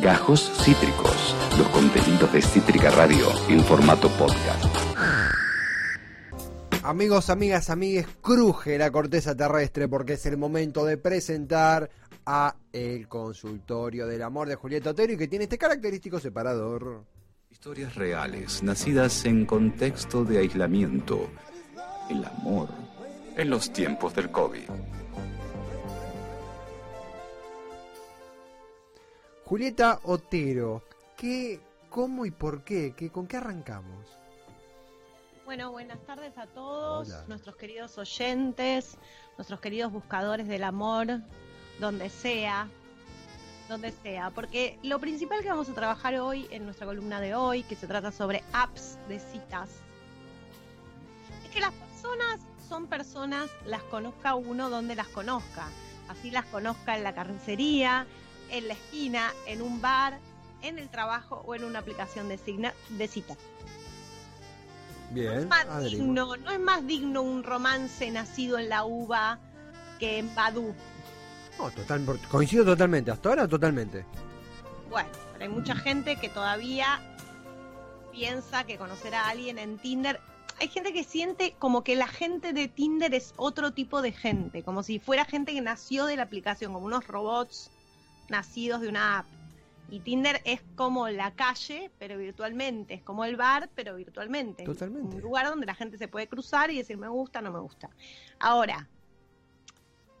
Gajos Cítricos, los contenidos de Cítrica Radio en formato podcast. Amigos, amigas, amigues, cruje la corteza terrestre porque es el momento de presentar a el consultorio del amor de Julieta Otero y que tiene este característico separador. Historias reales, nacidas en contexto de aislamiento. El amor en los tiempos del COVID. Julieta Otero, ¿qué, cómo y por qué? ¿Qué ¿Con qué arrancamos? Bueno, buenas tardes a todos, Hola. nuestros queridos oyentes, nuestros queridos buscadores del amor, donde sea, donde sea, porque lo principal que vamos a trabajar hoy en nuestra columna de hoy, que se trata sobre apps de citas, es que las personas son personas, las conozca uno donde las conozca, así las conozca en la carnicería, en la esquina, en un bar, en el trabajo o en una aplicación de, signa- de citas. No es Bien, más digno, no es más digno un romance nacido en la uva que en Badú. No, total, coincido totalmente, hasta ahora totalmente. Bueno, pero hay mucha gente que todavía piensa que conocer a alguien en Tinder. Hay gente que siente como que la gente de Tinder es otro tipo de gente, como si fuera gente que nació de la aplicación, como unos robots nacidos de una app. Y Tinder es como la calle, pero virtualmente, es como el bar, pero virtualmente. Totalmente. Un lugar donde la gente se puede cruzar y decir me gusta, no me gusta. Ahora,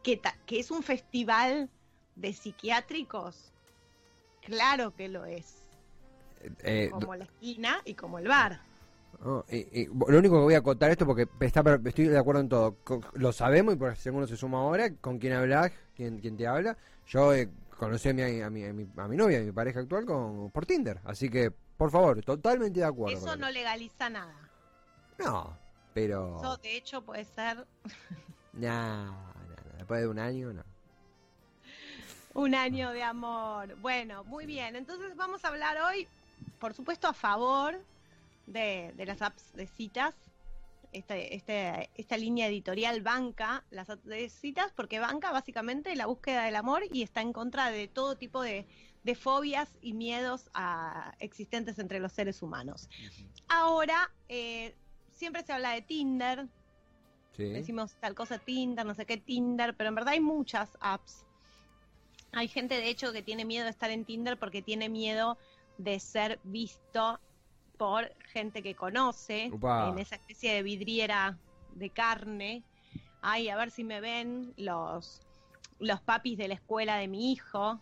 ¿qué ta- que es un festival de psiquiátricos? Claro que lo es. Eh, Como la esquina y como el bar. Oh, y- y lo único que voy a acotar esto porque está, estoy de acuerdo en todo. Lo sabemos y por si alguno se suma ahora, con quién hablas, quién, quién te habla. Yo eh, conocí a mi, a, mi, a, mi, a mi novia, a mi pareja actual, con, por Tinder. Así que, por favor, totalmente de acuerdo. Eso no legaliza nada. No, pero... Eso, de hecho, puede ser Nah, nah, nah, después de un año, no. un año de amor. Bueno, muy bien. Entonces vamos a hablar hoy, por supuesto, a favor de, de las apps de citas. Este, este, esta línea editorial banca las citas porque banca básicamente la búsqueda del amor y está en contra de todo tipo de, de fobias y miedos a- existentes entre los seres humanos. Ahora, eh, siempre se habla de Tinder, Sí. decimos tal cosa Tinder, no sé qué Tinder, pero en verdad hay muchas apps. Hay gente de hecho que tiene miedo de estar en Tinder porque tiene miedo de ser visto por gente que conoce Upa. en esa especie de vidriera de carne. Ay, a ver si me ven los los papis de la escuela de mi hijo.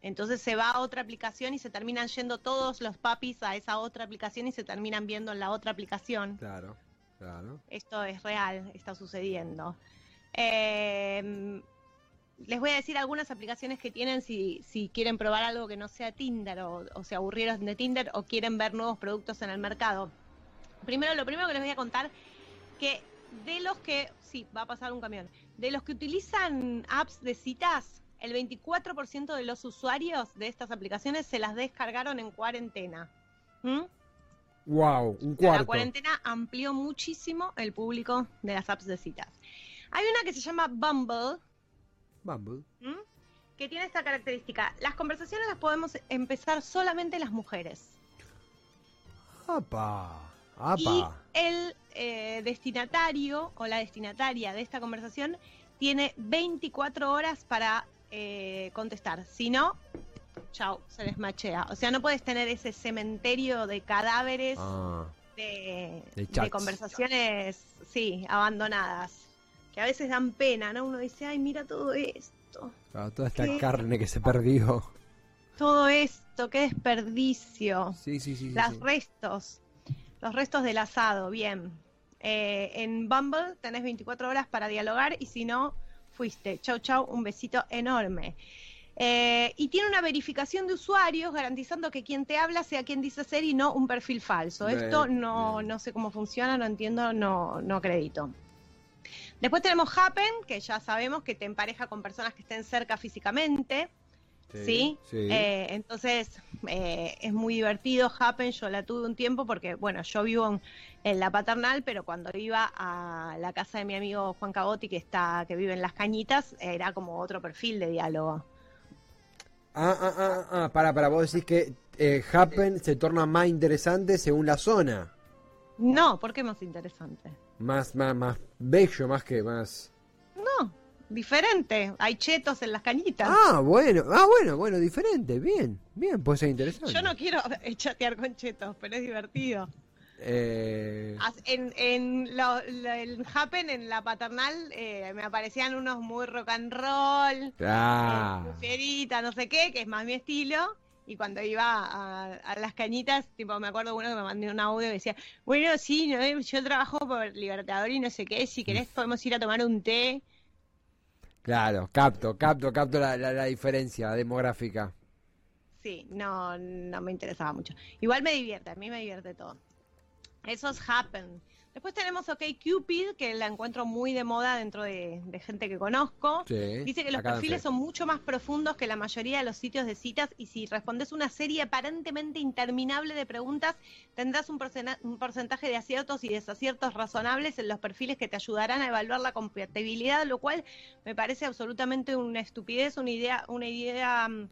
Entonces se va a otra aplicación y se terminan yendo todos los papis a esa otra aplicación y se terminan viendo en la otra aplicación. Claro, claro. Esto es real, está sucediendo. Eh, les voy a decir algunas aplicaciones que tienen si, si quieren probar algo que no sea Tinder o, o se aburrieron de Tinder o quieren ver nuevos productos en el mercado. Primero, lo primero que les voy a contar, que de los que, sí, va a pasar un camión, de los que utilizan apps de citas, el 24% de los usuarios de estas aplicaciones se las descargaron en cuarentena. ¿Mm? Wow, un La cuarto. cuarentena amplió muchísimo el público de las apps de citas. Hay una que se llama Bumble, Bumble. ¿m? que tiene esta característica. Las conversaciones las podemos empezar solamente las mujeres. Apa, Y apa. el eh, destinatario o la destinataria de esta conversación tiene 24 horas para eh, contestar. Si no, chao, se les machea. O sea, no puedes tener ese cementerio de cadáveres Ah, de, De conversaciones, sí, abandonadas, que a veces dan pena, ¿no? Uno dice, ay, mira todo esto, claro, toda esta ¿Qué? carne que se perdió. todo esto, qué desperdicio, Sí, sí, sí. los sí. restos, los restos del asado, bien. Eh, en Bumble tenés 24 horas para dialogar y si no, fuiste. Chau, chau, un besito enorme. Eh, y tiene una verificación de usuarios garantizando que quien te habla sea quien dice ser y no un perfil falso. Bien, Esto no, bien. no sé cómo funciona, no entiendo, no, no acredito. Después tenemos Happen, que ya sabemos que te empareja con personas que estén cerca físicamente. ¿sí? sí. Eh, entonces eh, es muy divertido Happen, yo la tuve un tiempo porque, bueno, yo vivo en, en la paternal, pero cuando iba a la casa de mi amigo Juan Cagotti, que está, que vive en Las Cañitas, era como otro perfil de diálogo. Ah, ah, ah, ah, para, para, vos decís que eh, Happen se torna más interesante según la zona. No, ¿por qué más interesante? Más, más, más bello, más que más. No, diferente. Hay chetos en las cañitas. Ah, bueno, ah, bueno, bueno, diferente. Bien, bien, puede ser interesante. Yo no quiero chatear con chetos, pero es divertido. Eh... En, en lo, el Happen, en la paternal, eh, me aparecían unos muy rock and roll, ah. eh, no sé qué, que es más mi estilo. Y cuando iba a, las cañitas, tipo, me acuerdo uno que me mandó un audio que decía, bueno, sí, no, yo trabajo por Libertador y no sé qué, si querés podemos ir a tomar un té. Claro, capto, capto, capto la, la, la diferencia demográfica. Sí, no, no me interesaba mucho. Igual me divierte, a mí me divierte todo. Esos happen. Después tenemos OK Cupid, que la encuentro muy de moda dentro de, gente que conozco. Dice que los perfiles son mucho más profundos que la mayoría de los sitios de citas y si respondes una serie aparentemente interminable de preguntas, tendrás un, un porcentaje de aciertos y desaciertos razonables en los perfiles que te ayudarán a evaluar la compatibilidad, lo cual me parece absolutamente una estupidez, una idea, una idea mm,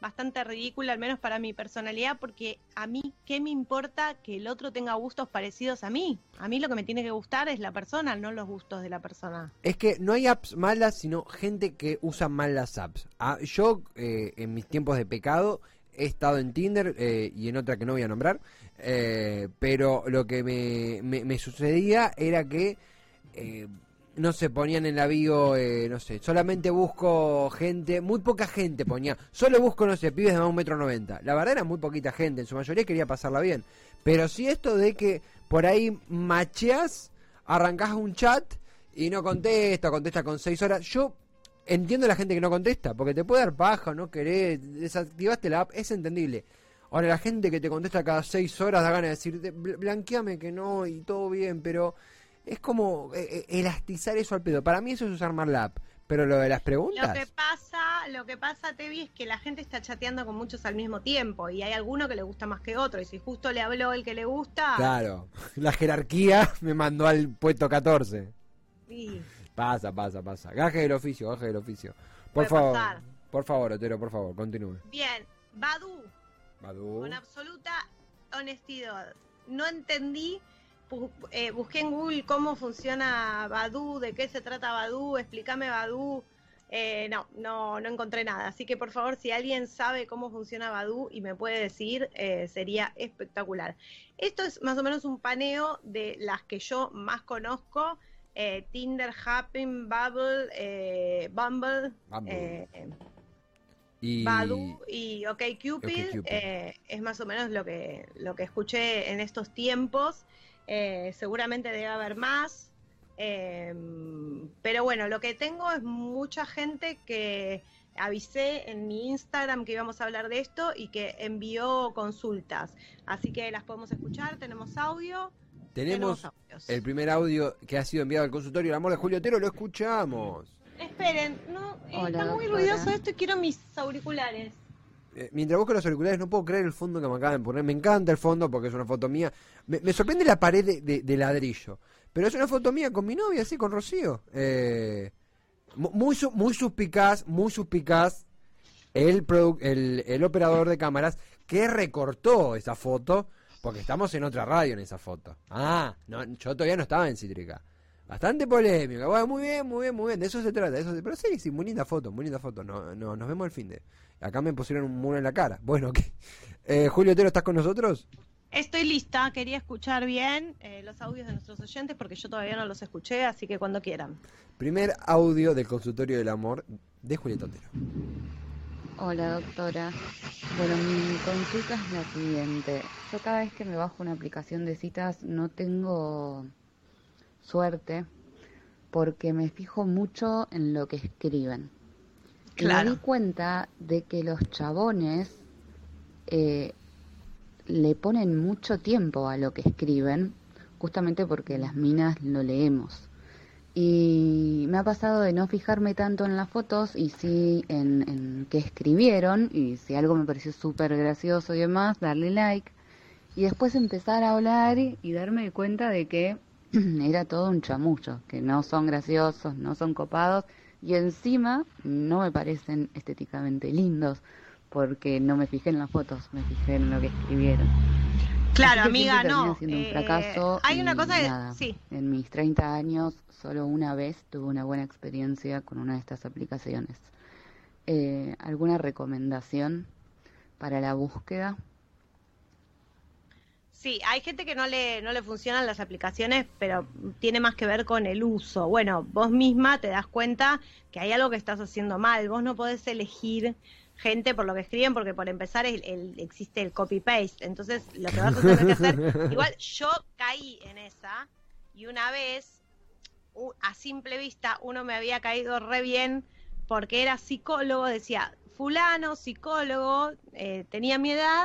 bastante ridícula, al menos para mi personalidad, porque a mí, ¿qué me importa que el otro tenga gustos parecidos a mí? A mí lo que me tiene que gustar es la persona, no los gustos de la persona. Es que no hay apps malas, sino gente que usa mal las apps. Ah, yo, eh, en mis tiempos de pecado, he estado en Tinder eh, y en otra que no voy a nombrar, eh, pero lo que me, me, sucedía era que no se ponían en la bio, eh, no sé, solamente busco gente, muy poca gente ponía, solo busco, no sé, pibes de más de un metro noventa. La verdad era muy poquita gente, en su mayoría quería pasarla bien. Pero si esto de que por ahí macheas, arrancás un chat y no contesta, contesta con seis horas, yo entiendo a la gente que no contesta, porque te puede dar paja, no querés, desactivaste la app, es entendible. Ahora la gente que te contesta cada seis horas da ganas de decir, blanqueame que no y todo bien, pero es como eh, eh, elastizar eso al pedo. Para mí eso es usar MATLAB. Pero lo de las preguntas. Lo que pasa, lo que pasa, Tevi, es que la gente está chateando con muchos al mismo tiempo y hay alguno que le gusta más que otro. Y si justo le habló el que le gusta. Claro, la jerarquía me mandó al puesto 14. Sí. Pasa, pasa, pasa. Gaje del oficio, gaje del oficio. Por favor. Por favor, Otero, por favor, continúe. Bien, Badu. Badu. Con absoluta honestidad. No entendí eh, busqué en Google cómo funciona Badu, de qué se trata Badu, explícame Badu. Eh, no, no, no encontré nada. Así que por favor, si alguien sabe cómo funciona Badu y me puede decir, eh, sería espectacular. Esto es más o menos un paneo de las que yo más conozco. Tinder, Happn, Bubble, Bumble, y... Badu y OkCupid. es más o menos lo que, lo que escuché en estos tiempos. Eh, seguramente debe haber más. Em, pero bueno, lo que tengo es mucha gente que avisé en mi Instagram que íbamos a hablar de esto y que envió consultas. Así que las podemos escuchar, tenemos audio. Tenemos, el primer audio que ha sido enviado al consultorio El Amor de Julio Otero, lo escuchamos. Esperen, no, está muy ruidoso esto y quiero mis auriculares. Eh, mientras busco los auriculares no puedo creer el fondo que me acaban de poner. Me encanta el fondo porque es una foto mía. Me, sorprende la pared de, ladrillo. Pero es una foto mía con mi novia, así, con Rocío. Eh, muy, muy suspicaz, muy suspicaz el, el, el operador de cámaras que recortó esa foto porque estamos en otra radio en esa foto. Ah, no, yo todavía no estaba en Cítrica. Bastante polémica. Bueno, muy bien, muy bien, muy bien. De eso se trata. De eso Pero sí, sí, muy linda foto, muy linda foto. No, no, nos vemos al fin de. Acá me pusieron un muro en la cara. Bueno, ¿qué? Eh, Julio Otero, ¿estás con nosotros? Estoy lista, quería escuchar bien eh, los audios de nuestros oyentes porque yo todavía no los escuché, así que cuando quieran. Primer audio del consultorio del amor de Julieta Otero. Hola doctora. Bueno, mi consulta es la siguiente. Yo cada vez que me bajo una aplicación de citas no tengo suerte porque me fijo mucho en lo que escriben. Me di cuenta de que los chabones eh, le ponen mucho tiempo a lo que escriben, justamente porque las minas lo leemos. Y me ha pasado de no fijarme tanto en las fotos y sí en, en qué escribieron, y si algo me pareció súper gracioso y demás, darle like. Y después empezar a hablar y darme cuenta de que era todo un chamullo, que no son graciosos, no son copados y encima no me parecen estéticamente lindos, porque no me fijé en las fotos, me fijé en lo que escribieron. Claro, que amiga, no. siendo un eh, fracaso hay una cosa que. Sí. En mis 30 años, solo una vez tuve una buena experiencia con una de estas aplicaciones. Eh, ¿Alguna recomendación para la búsqueda? Sí, hay gente que no le, no le funcionan las aplicaciones, pero tiene más que ver con el uso. Bueno, vos misma te das cuenta que hay algo que estás haciendo mal. Vos no podés elegir gente por lo que escriben, porque por empezar el, el- existe el copy-paste. Entonces, lo que vas a tener que hacer. Igual yo caí en esa, y una vez, a simple vista, uno me había caído re bien porque era psicólogo, decía, fulano, psicólogo, eh, tenía mi edad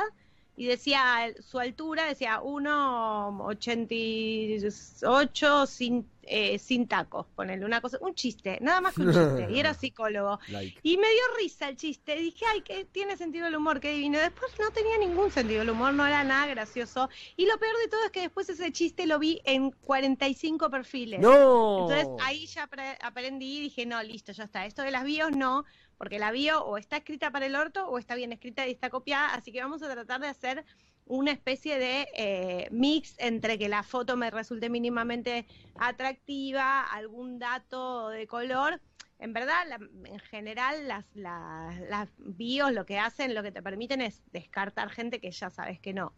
y decía su altura, decía 1,88 sin, eh, sin tacos, ponerle una cosa, un chiste, nada más que un chiste, y era psicólogo. Like. Y me dio risa el chiste. Dije, ay, que tiene sentido el humor, qué divino. Después no tenía ningún sentido el humor, no era nada gracioso. Y lo peor de todo es que después ese chiste lo vi en 45 perfiles. ¡No! Entonces ahí ya apre- aprendí y dije, no, listo, ya está. Esto de las bios no, porque la bio o está escrita para el orto o está bien escrita y está copiada. Así que vamos a tratar de hacer una especie de eh, mix entre que la foto me resulte mínimamente atractiva, algún dato de color. En verdad, en general, las, las, las bios lo que hacen, lo que te permiten es descartar gente que ya sabes que no.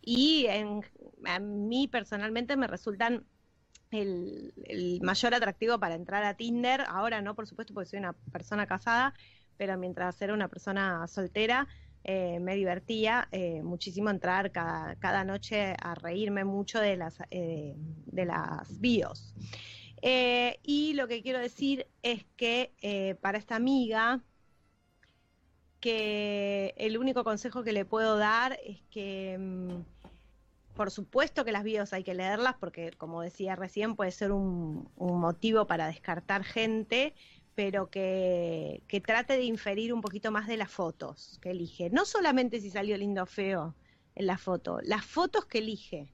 Y en- a mí personalmente me resultan el, mayor atractivo para entrar a Tinder. Ahora no, por supuesto, porque soy una persona casada, pero mientras era una persona soltera, eh, me divertía eh, muchísimo entrar cada, cada noche a reírme mucho de las, eh, de las bios. Eh, y lo que quiero decir es que para esta amiga, que el único consejo que le puedo dar es que, mm, por supuesto que las bios hay que leerlas porque, como decía recién, puede ser un, motivo para descartar gente, pero que, que trate de inferir un poquito más de las fotos que elige. No solamente si salió lindo o feo en la foto, las fotos que elige.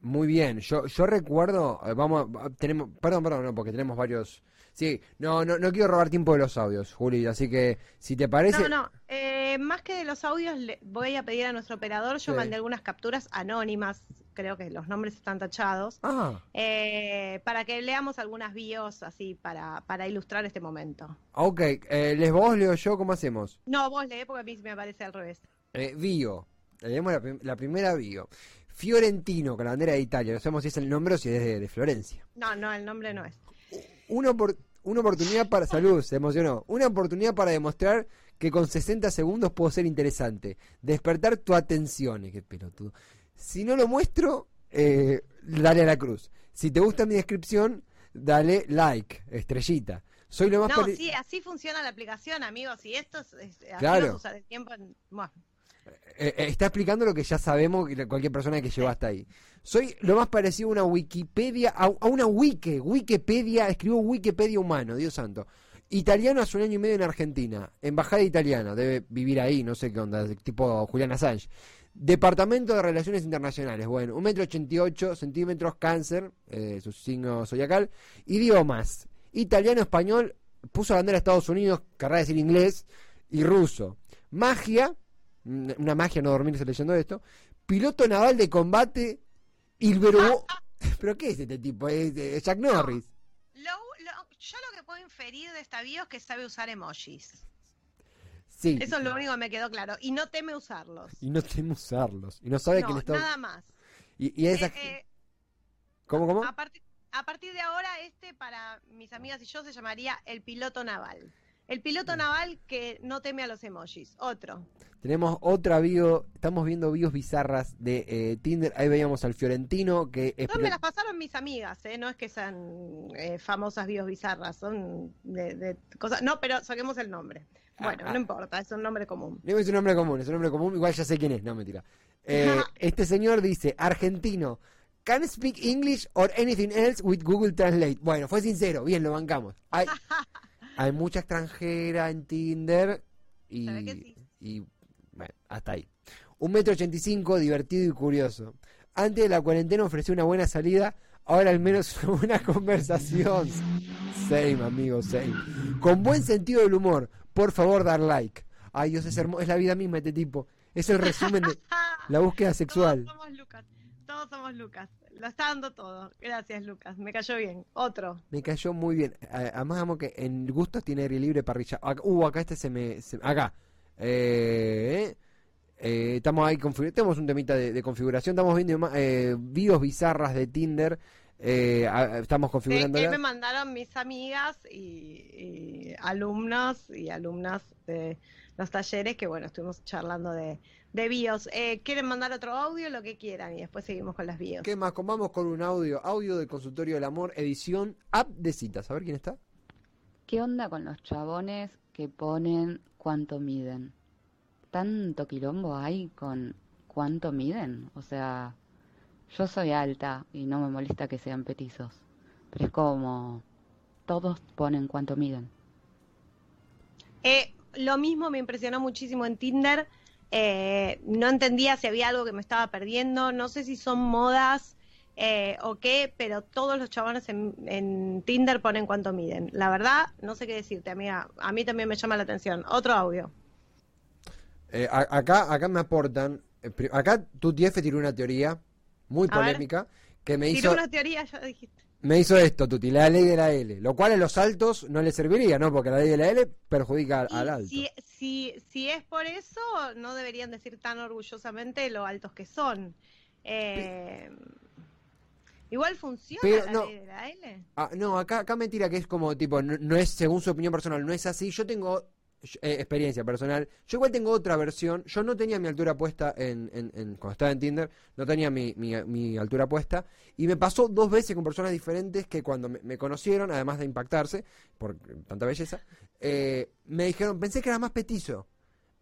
Muy bien, yo, yo recuerdo, eh, vamos, tenemos, perdón, perdón, no, porque tenemos varios, sí, no, no, no quiero robar tiempo de los audios, Juli, así que si te parece, No, no, eh, más que de los audios, le voy a pedir a nuestro operador, yo Sí. mandé algunas capturas anónimas, creo que los nombres están tachados, ah, eh, para que leamos algunas bios así para, para ilustrar este momento. ok, eh, les vos, leo yo, ¿cómo hacemos? No, vos lee porque a mí me parece al revés. Eh, bio, leemos la, prim- la primera bio, Fiorentino, con la bandera de Italia, no sabemos si es el nombre o si es de, de Florencia. No, no, el nombre no es. Una, opor- una oportunidad para, salud, se emocionó, una oportunidad para demostrar que con 60 segundos puedo ser interesante, despertar tu atención, eh, qué pelotudo. Si no lo muestro, eh, dale a la cruz. Si te gusta mi descripción, dale like, estrellita. Soy lo más No, sí, así funciona la aplicación, amigos, y esto es, Claro. tiempo en- bueno, está explicando lo que ya sabemos cualquier persona que llegó hasta ahí. Soy lo más parecido a una Wikipedia, a, a una wiki, Wikipedia, escribo Wikipedia humano, Dios santo. Italiano hace un año y medio en Argentina, embajada italiana, debe vivir ahí, no sé qué onda, tipo Julián Assange. Departamento de Relaciones Internacionales, bueno, un metro ochenta y ocho centímetros, cáncer, eh, su signo zodiacal. Idiomas, italiano, español, puso bandera de Estados Unidos, querrá decir inglés, y ruso. Magia, una magia no dormirse leyendo esto. Piloto naval de combate, Ilvero... ¿Pero qué es este tipo? Es, eh, Jack Norris. Lo, lo- yo lo que puedo inferir de esta bio es que sabe usar emojis. Sí. Eso es lo único que me quedó claro. Y no teme usarlos. Y no teme usarlos. Y no sabe que No, le está... nada más. Y, y esa... Eh, eh, ¿Cómo, cómo? a, partir, a partir de ahora, este para mis amigas y yo se llamaría el piloto naval. El piloto naval que no teme a los emojis. Otro. Tenemos otra bio, estamos viendo bios bizarras de eh, Tinder. Ahí veíamos al Fiorentino que No me las pasaron mis amigas, ¿eh? No es que sean eh, famosas bios bizarras, son de, de cosas. No, pero saquemos el nombre. Bueno, Ah, ah. no importa, es un nombre común. Es un nombre común, es un nombre común, igual ya sé quién es, no mentira. Eh, este señor dice, argentino, can speak English or anything else with Google Translate. Bueno, fue sincero, bien, lo bancamos. hay mucha extranjera en Tinder y, sí. y bueno, hasta ahí. Un metro ochenta y cinco, divertido y curioso. Antes de la cuarentena ofreció una buena salida, ahora al menos una conversación. Same, amigo, same. Con buen sentido del humor, por favor dar like. Ay, Dios, es hermoso, es la vida misma este tipo. Es el resumen de la búsqueda sexual. Todos somos Lucas. Todos somos Lucas. Lo está dando todo. Gracias, Lucas. Me cayó bien. Otro. Me cayó muy bien. Además, amo que en gustos tiene aire libre parrilla. Uh, acá este se me. se- acá. Eh, eh, estamos ahí. Tenemos un temita de, de configuración. Estamos viendo eh, videos bizarras de Tinder. Eh, a- estamos configurando. que me mandaron mis amigas y, y alumnos y alumnas de los talleres que, bueno, estuvimos charlando de, de bios. Eh, ¿Quieren mandar otro audio? Lo que quieran y después seguimos con las bios. ¿Qué más? Vamos con un audio. Audio del consultorio del amor, edición app de citas. A ver quién está. ¿Qué onda con los chabones que ponen cuánto miden? ¿Tanto quilombo hay con cuánto miden? O sea, yo soy alta y no me molesta que sean petizos, pero es como todos ponen cuánto miden. Eh, lo mismo me impresionó muchísimo en Tinder. Eh, no entendía si había algo que me estaba perdiendo. No sé si son modas eh, o qué, pero todos los chabones en, en Tinder ponen cuánto miden. La verdad, no sé qué decirte, amiga. A mí también me llama la atención. Otro audio. Eh, a- acá, acá me aportan. eh, acá tu TF tiró una teoría muy polémica que me hizo, una teoría, ya dijiste. Me hizo esto, Tuti, la ley de la L. Lo cual a los altos no le serviría, ¿no? Porque la ley de la L perjudica al, alto. Si, si, si es por eso, no deberían decir tan orgullosamente lo altos que son. Eh, igual funciona pero la no. ley de la L. Ah, no, acá, acá me tira que es como, tipo, no, no es según su opinión personal, no es así. Yo tengo eh, experiencia personal. Yo igual tengo otra versión. Yo no tenía mi altura puesta en, en- en- cuando estaba en Tinder, no tenía mi, mi, mi altura puesta. Y me pasó dos veces con personas diferentes que cuando me, me conocieron, además de impactarse por tanta belleza, eh, me dijeron, pensé que era más petizo.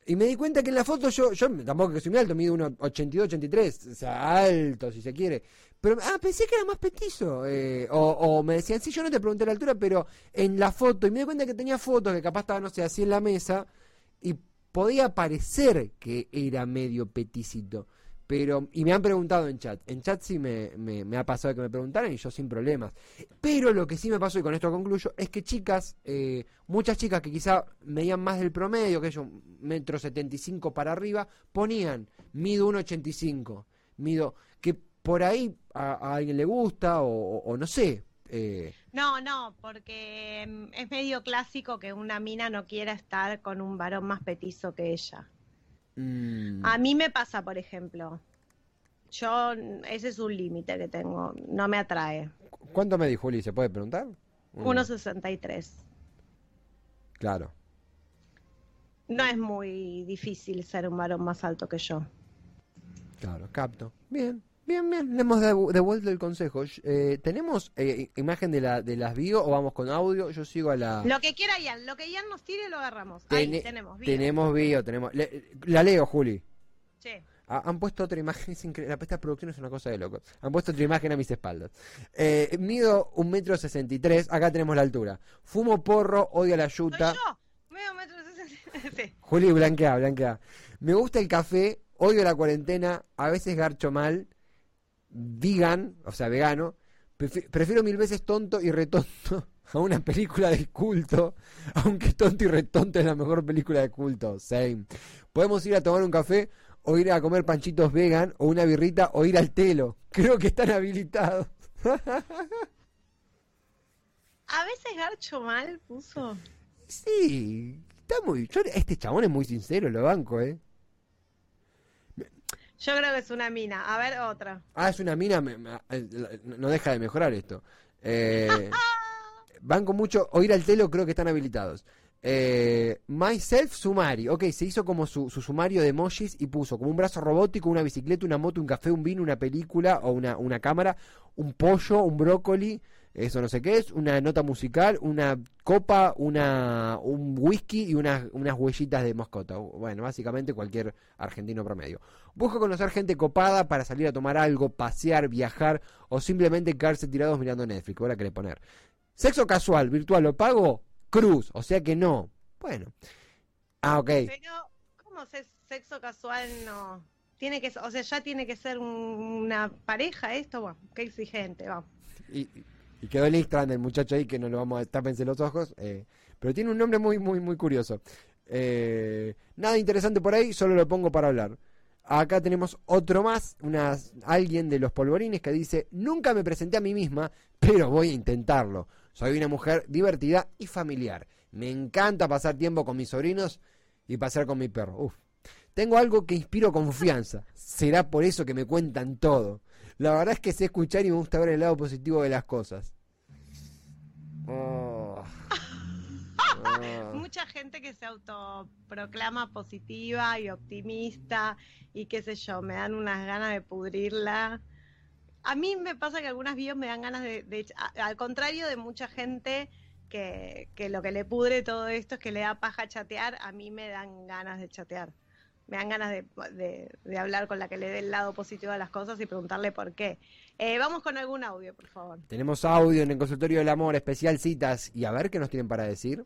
Y me di cuenta que en la foto yo, yo tampoco que soy muy alto, mido 1,82, 83, o sea, alto si se quiere. Pero, ah, pensé que era más petizo. eh, o, o me decían, sí, yo no te pregunté la altura, pero en la foto, y me di cuenta que tenía fotos que capaz estaba, no sé, así en la mesa, y podía parecer que era medio peticito. Pero, y me han preguntado en chat, en chat sí me, me, ha pasado que me preguntaran y yo sin problemas. Pero lo que sí me pasó, y con esto concluyo, es que chicas, eh, muchas chicas que quizá medían más del promedio, que yo, metro setenta y cinco para arriba, ponían, mido 1,85, mido, que por ahí a, alguien le gusta, o, o- o no sé. eh, No, no, porque mm, es medio clásico que una mina no quiera estar con un varón más petizo que ella. Mm, A mí me pasa, por ejemplo. Yo, ese es un límite que tengo, no me atrae. ¿Cuánto me dijo Juli? ¿Se puede preguntar? Mm, 1,63. Claro. No es muy difícil ser un varón más alto que yo. Claro, capto. Bien, bien, bien. Le hemos devu- devuelto el consejo. Eh, ¿Tenemos eh, imagen de, la, de las bio o vamos con audio? Yo sigo a la... Lo que quiera Ian, lo que Ian nos tire lo agarramos. Ahí Tene- tenemos. bien. Tenemos bio, tenemos... le- la leo, Juli. Sí. Ah, han puesto otra imagen, es increíble. Esta producción es una cosa de loco. Han puesto otra imagen a mis espaldas. Eh, mido un metro sesenta y tres. Acá tenemos la altura. Fumo porro, odio la Soy yuta. yo. Medio metro sesenta. Sí. Juli, blanquea, blanquea. Me gusta el café, odio la cuarentena, a veces garcho mal, vegan, o sea, vegano. Prefi- prefiero mil veces tonto y retonto a una película de culto, aunque tonto y retonto es la mejor película de culto. Same. Podemos ir a tomar un café o ir a comer panchitos vegan o una birrita o ir al telo. Creo que están habilitados. A veces Garcho mal puso. Sí, está muy... yo- este chabón es muy sincero, lo banco, ¿eh? Yo creo que es una mina. A ver, otra. Ah, es una mina, me- me- eh, no deja de mejorar esto. Eh, banco mucho, oír al telo creo que están habilitados. Eh, myself Sumari, ok, se hizo como su, su sumario de emojis y puso como un brazo robótico, una bicicleta, una moto, un café, un vino, una película o una, una cámara, un pollo, un brócoli, eso no sé qué es, una nota musical, una copa, una, un whisky y unas, unas huellitas de mascota. Bueno, básicamente cualquier argentino promedio. Busco conocer gente copada para salir a tomar algo, pasear, viajar o simplemente quedarse tirados mirando Netflix. Ahora querés poner. Sexo casual, virtual, ¿lo pago? Cruz, o sea que no. Bueno. Ah, ok. Pero, ¿cómo se- sexo casual no? Tiene que, o sea, ya tiene que ser un- una pareja esto, bueno, qué exigente, vamos. Y, y quedó el Instagram del muchacho ahí que no lo vamos a tápense los ojos. eh, pero tiene un nombre muy, muy, muy curioso. Eh, nada interesante por ahí, solo lo pongo para hablar. Acá tenemos otro más, una, alguien de los polvorines que dice, nunca me presenté a mí misma, pero voy a intentarlo. Soy una mujer divertida y familiar. Me encanta pasar tiempo con mis sobrinos y pasar con mi perro. Uf. Tengo algo que inspiro confianza. Será por eso que me cuentan todo. La verdad es que sé escuchar y me gusta ver el lado positivo de las cosas. Oh. Mucha gente que se autoproclama positiva y optimista y qué sé yo, me dan unas ganas de pudrirla. A mí me pasa que algunas videos me dan ganas de, al contrario de mucha gente que, que, lo que le pudre todo esto es que le da paja chatear, a mí me dan ganas de chatear. Me dan ganas de, de hablar con la que le dé el lado positivo a las cosas y preguntarle por qué. Eh, vamos con algún audio, por favor. Tenemos audio en el consultorio del amor, especial citas, y a ver qué nos tienen para decir.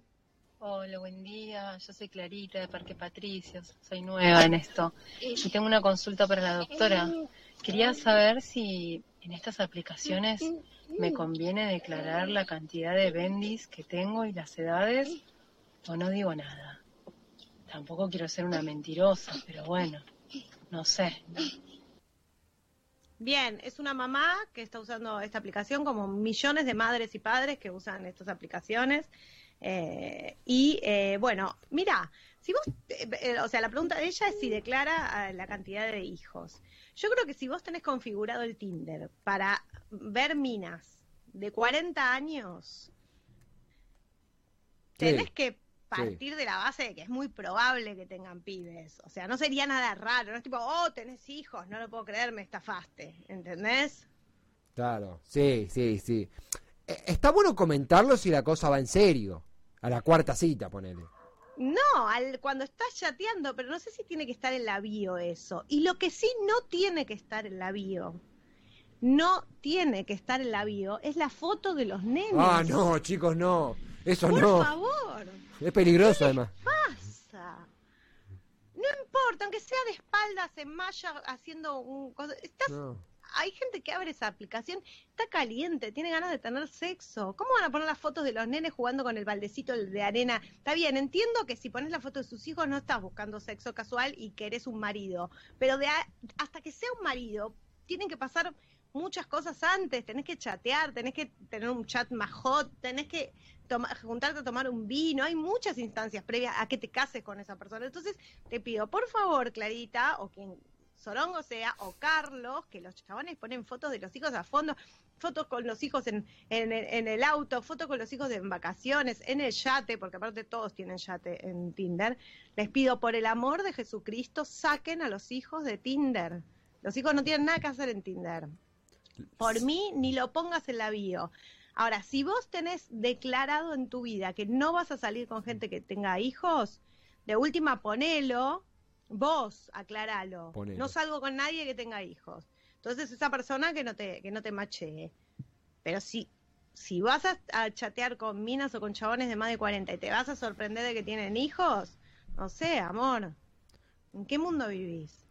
Hola, buen día. Yo soy Clarita de Parque Patricios. Soy nueva en esto. Y tengo una consulta para la doctora. Quería saber si en estas aplicaciones me conviene declarar la cantidad de bendis que tengo y las edades o no digo nada. Tampoco quiero ser una mentirosa, pero bueno, no sé. Bien, es una mamá que está usando esta aplicación como millones de madres y padres que usan estas aplicaciones. Eh, y eh, bueno, mira, si vos, eh, o sea, la pregunta de ella es si declara la cantidad de hijos. Yo creo que si vos tenés configurado el Tinder para ver minas de 40 años, tenés que partir de la base de que es muy probable que tengan pibes. O sea, no sería nada raro. No es tipo, oh, tenés hijos, no lo puedo creer, me estafaste. ¿Entendés? Claro, sí, sí, sí. Está bueno comentarlo si la cosa va en serio. A la cuarta cita, ponele. No, al, cuando estás chateando, pero no sé si tiene que estar en la bio eso. Y lo que sí no tiene que estar en la bio, no tiene que estar en la bio, es la foto de los nenes. Ah, no, chicos, no. Eso no. Por favor. Es peligroso, además. pasa? No importa, aunque sea de espaldas en malla haciendo un... Estás hay gente que abre esa aplicación, está caliente, tiene ganas de tener sexo. ¿Cómo van a poner las fotos de los nenes jugando con el baldecito de arena? Está bien, entiendo que si pones la foto de sus hijos no estás buscando sexo casual y que eres un marido, pero de hasta que sea un marido, tienen que pasar muchas cosas antes, tenés que chatear, tenés que tener un chat más hot, tenés que juntarte a tomar un vino, hay muchas instancias previas a que te cases con esa persona. Entonces, te pido, por favor, Clarita, o quien Sorongo sea, o Carlos, que los chabones ponen fotos de los hijos a fondo, fotos con los hijos en, en, el auto, fotos con los hijos en vacaciones, en el yate, porque aparte todos tienen yate en Tinder. Les pido por el amor de Jesucristo, saquen a los hijos de Tinder. Los hijos no tienen nada que hacer en Tinder. Por mí, ni lo pongas en la bio. Ahora, si vos tenés declarado en tu vida que no vas a salir con gente que tenga hijos, de última ponelo, Vos, aclaralo. No salgo con nadie que tenga hijos. Entonces esa persona que no te, que no te machee. Pero si, si vas a, chatear con minas o con chabones de más de 40 y te vas a sorprender de que tienen hijos, no sé, amor. ¿En qué mundo vivís?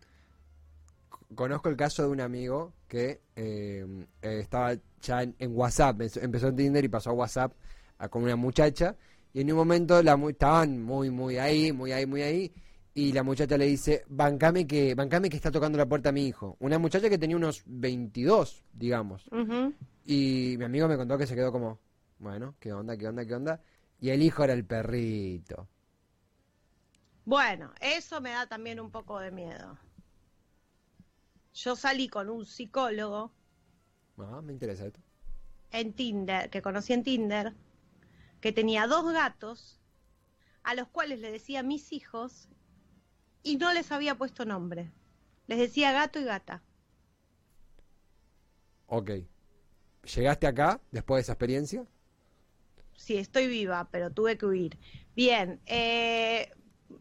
Conozco el caso de un amigo que eh, estaba ya en, WhatsApp, empezó en Tinder y pasó a WhatsApp con una muchacha y en un momento la, estaban muy, muy ahí, muy ahí, muy ahí y la muchacha le dice, bancame que, bancame que está tocando la puerta a mi hijo. Una muchacha que tenía unos 22, digamos. Y mi amigo me contó que se quedó como, bueno, ¿qué onda, qué onda, qué onda? Y el hijo era el perrito. Bueno, eso me da también un poco de miedo. Yo salí con un psicólogo. Ah, me interesa esto. En Tinder, que conocí en Tinder, que tenía dos gatos, a los cuales le decía mis hijos, y no les había puesto nombre. Les decía gato y gata. Ok. ¿Llegaste acá después de esa experiencia? Sí, estoy viva, pero tuve que huir. Bien, eh,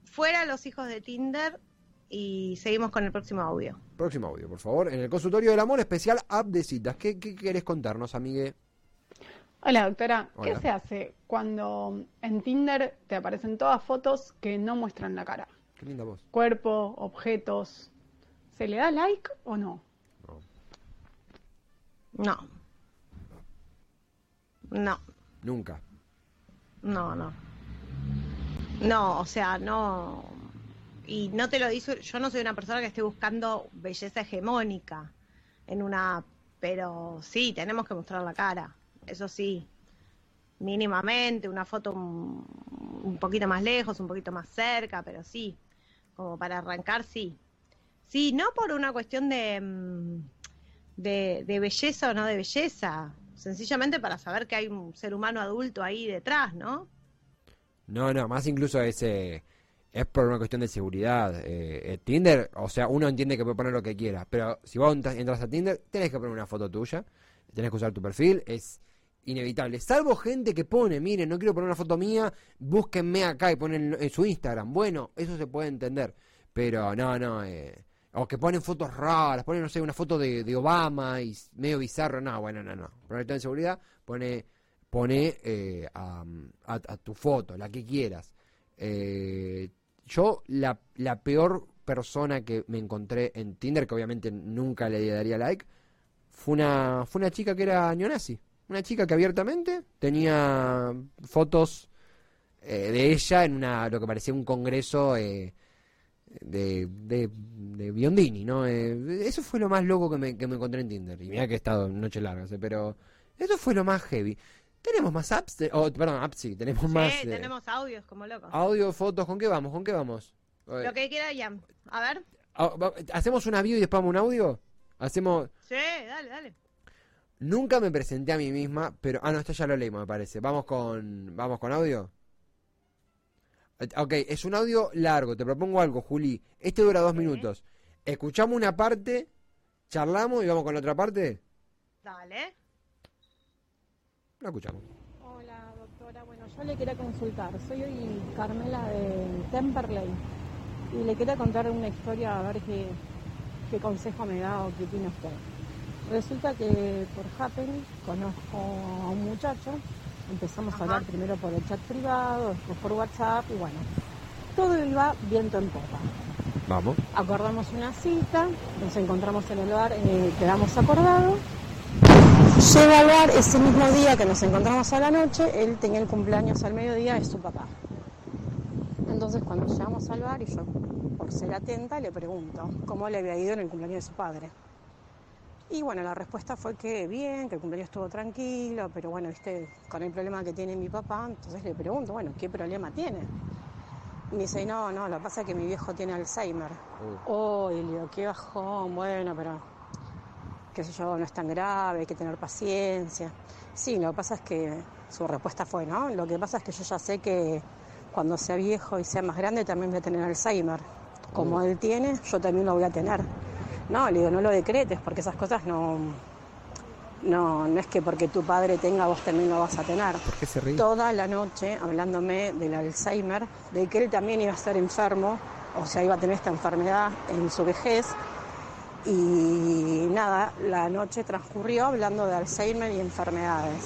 fuera los hijos de Tinder y seguimos con el próximo audio. Próximo audio, por favor. En el consultorio del amor especial app de citas. ¿Qué, qué querés contarnos, amigue? Hola, doctora. ¿Qué se hace cuando en Tinder te aparecen todas fotos que no muestran la cara? Qué linda voz. Cuerpo, objetos. ¿Se le da like o no? No. No. Nunca. No, no. No, o sea, no. Y no te lo dice, yo no soy una persona que esté buscando belleza hegemónica en una pero sí, tenemos que mostrar la cara, eso sí, mínimamente, una foto un, poquito más lejos, un poquito más cerca, pero sí, como para arrancar, sí. Sí, no por una cuestión de, mm, de, de belleza o no de belleza, sencillamente para saber que hay un ser humano adulto ahí detrás, ¿no? No, no, más incluso ese es por una cuestión de seguridad. Eh, eh, Tinder, o sea, uno entiende que puede poner lo que quiera, pero si vos entras a Tinder, tenés que poner una foto tuya, tenés que usar tu perfil, es inevitable. Salvo gente que pone, miren, no quiero poner una foto mía, búsquenme acá y ponen en su Instagram. Bueno, eso se puede entender, pero no, no, eh, o que ponen fotos raras, ponen, no sé, una foto de, Obama y medio bizarro, no, bueno, no, no. Por de seguridad, pone pone eh, a, tu foto, la que quieras. Eh, yo, la, la, peor persona que me encontré en Tinder, que obviamente nunca le daría like, fue una, fue una chica que era neonazi. Una chica que abiertamente tenía fotos eh, de ella en una lo que parecía un congreso de, de, Biondini, ¿no? eso fue lo más loco que me, que me encontré en Tinder. Y mira que he estado noche largas, pero eso fue lo más heavy. Tenemos más apps, oh, perdón, apps sí, tenemos más. Sí, tenemos audios como locos. Audio, fotos, ¿con qué vamos? ¿Con qué vamos? Lo que quiera ya. A ver. Ah, ¿Hacemos una video y después un audio? Hacemos. Sí, dale, dale. Nunca me presenté a mí misma, pero. Ah, no, esto ya lo leímos, me parece. Vamos con. ¿Vamos con audio? Ok, es un audio largo. Te propongo algo, Juli. Este dura dos minutos. Escuchamos una parte, charlamos y vamos con la otra parte. Dale. Lo escuchamos. Hola, doctora. Bueno, yo le quería consultar. Soy hoy Carmela de Temperley y le quería contar una historia a ver qué, qué consejo me da o qué opina usted. Resulta que por Happen conozco a un muchacho, empezamos a hablar primero por el chat privado, después por WhatsApp y bueno, todo iba viento en popa. Vamos. Acordamos una cita, nos encontramos en el bar, eh, quedamos acordados Llego al bar ese mismo día que nos encontramos a la noche, él tenía el cumpleaños al mediodía de su papá. Entonces cuando llegamos al bar y yo, por ser atenta, le pregunto cómo le había ido en el cumpleaños de su padre. Y bueno, la respuesta fue que bien, que el cumpleaños estuvo tranquilo, pero bueno, viste, con el problema que tiene mi papá, entonces le pregunto, bueno, ¿qué problema tiene? Y me dice, no, no, lo que pasa es que mi viejo tiene Alzheimer. Oh, y le digo, qué bajón, bueno, pero qué sé yo, no es tan grave, hay que tener paciencia. Sí, lo que pasa es que su respuesta fue, ¿no? Lo que pasa es que yo ya sé que cuando sea viejo y sea más grande también voy a tener Alzheimer. Como mm. él tiene, yo también lo voy a tener. No, le digo, no lo decretes, porque esas cosas no, no, no es que porque tu padre tenga, vos también lo vas a tener. ¿Por qué se ríe? Toda la noche hablándome del Alzheimer, de que él también iba a estar enfermo, o sea, iba a tener esta enfermedad en su vejez, y nada, la noche transcurrió hablando de Alzheimer y enfermedades.